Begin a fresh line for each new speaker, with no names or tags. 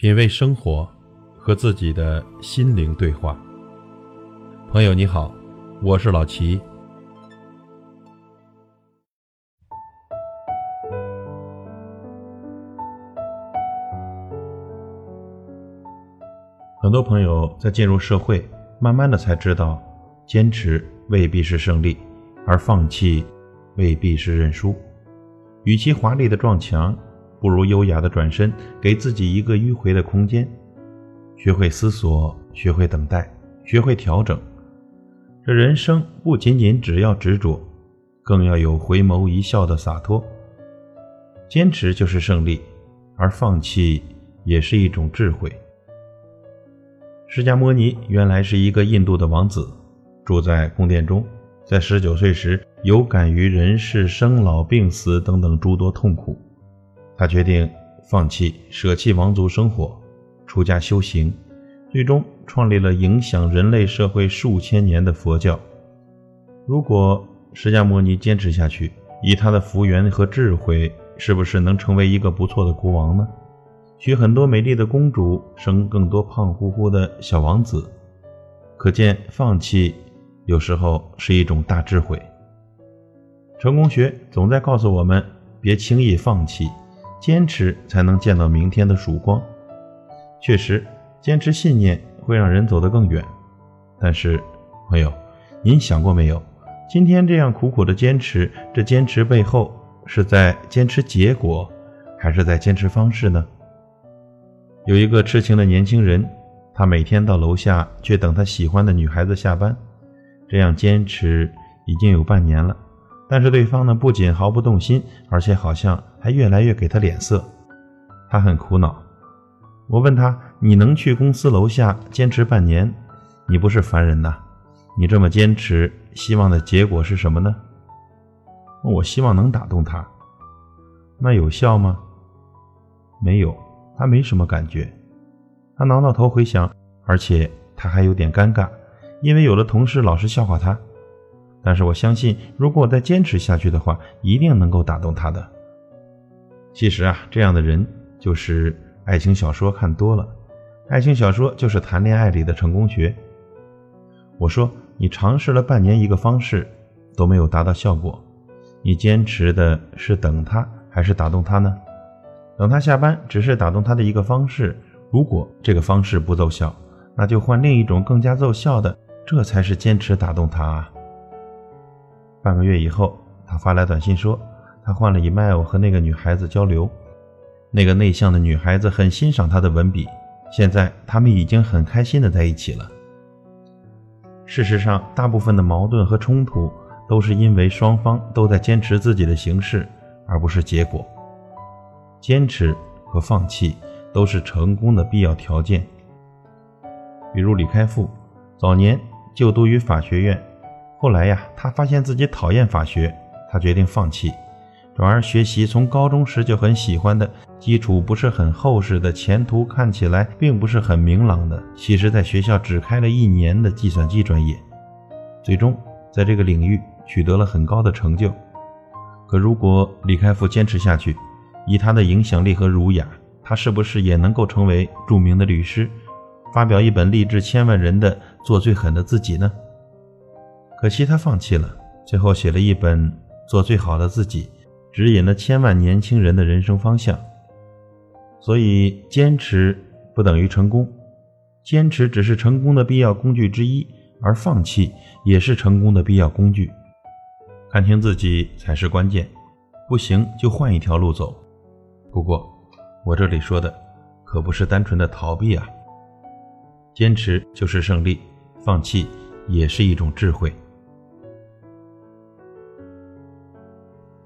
品味生活，和自己的心灵对话。朋友你好，我是老齐。很多朋友在进入社会，慢慢的才知道，坚持未必是胜利，而放弃未必是认输。与其华丽的撞墙。不如优雅的转身，给自己一个迂回的空间，学会思索，学会等待，学会调整。这人生不仅仅只要执着，更要有回眸一笑的洒脱。坚持就是胜利，而放弃也是一种智慧。释迦牟尼原来是一个印度的王子，住在宫殿中，在十九岁时有感于人世生老病死等等诸多痛苦。他决定放弃、舍弃王族生活，出家修行，最终创立了影响人类社会数千年的佛教。如果释迦牟尼坚持下去，以他的福缘和智慧，是不是能成为一个不错的国王呢？娶很多美丽的公主，生更多胖乎乎的小王子？可见，放弃有时候是一种大智慧。成功学总在告诉我们，别轻易放弃。坚持才能见到明天的曙光。确实，坚持信念会让人走得更远。但是，朋友，您想过没有？今天这样苦苦的坚持，这坚持背后是在坚持结果，还是在坚持方式呢？有一个痴情的年轻人，他每天到楼下去等他喜欢的女孩子下班，这样坚持已经有半年了。但是对方呢，不仅毫不动心，而且好像还越来越给他脸色，他很苦恼。我问他：“你能去公司楼下坚持半年？你不是凡人呐！你这么坚持，希望的结果是什么呢？”我希望能打动他。那有效吗？没有，他没什么感觉。他挠挠头回想，而且他还有点尴尬，因为有的同事老是笑话他。但是我相信，如果我再坚持下去的话，一定能够打动他的。其实啊，这样的人就是爱情小说看多了，爱情小说就是谈恋爱里的成功学。我说，你尝试了半年一个方式都没有达到效果，你坚持的是等他还是打动他呢？等他下班只是打动他的一个方式，如果这个方式不奏效，那就换另一种更加奏效的，这才是坚持打动他啊。半个月以后，他发来短信说，他换了 email 和那个女孩子交流。那个内向的女孩子很欣赏他的文笔，现在他们已经很开心的在一起了。事实上，大部分的矛盾和冲突都是因为双方都在坚持自己的形式，而不是结果。坚持和放弃都是成功的必要条件。比如李开复，早年就读于法学院。后来呀，他发现自己讨厌法学，他决定放弃，转而学习从高中时就很喜欢的、基础不是很厚实的、前途看起来并不是很明朗的，其实在学校只开了一年的计算机专业。最终在这个领域取得了很高的成就。可如果李开复坚持下去，以他的影响力和儒雅，他是不是也能够成为著名的律师，发表一本励志千万人的《做最狠的自己》呢？可惜他放弃了，最后写了一本《做最好的自己》，指引了千万年轻人的人生方向。所以，坚持不等于成功，坚持只是成功的必要工具之一，而放弃也是成功的必要工具。看清自己才是关键，不行就换一条路走。不过，我这里说的可不是单纯的逃避啊，坚持就是胜利，放弃也是一种智慧。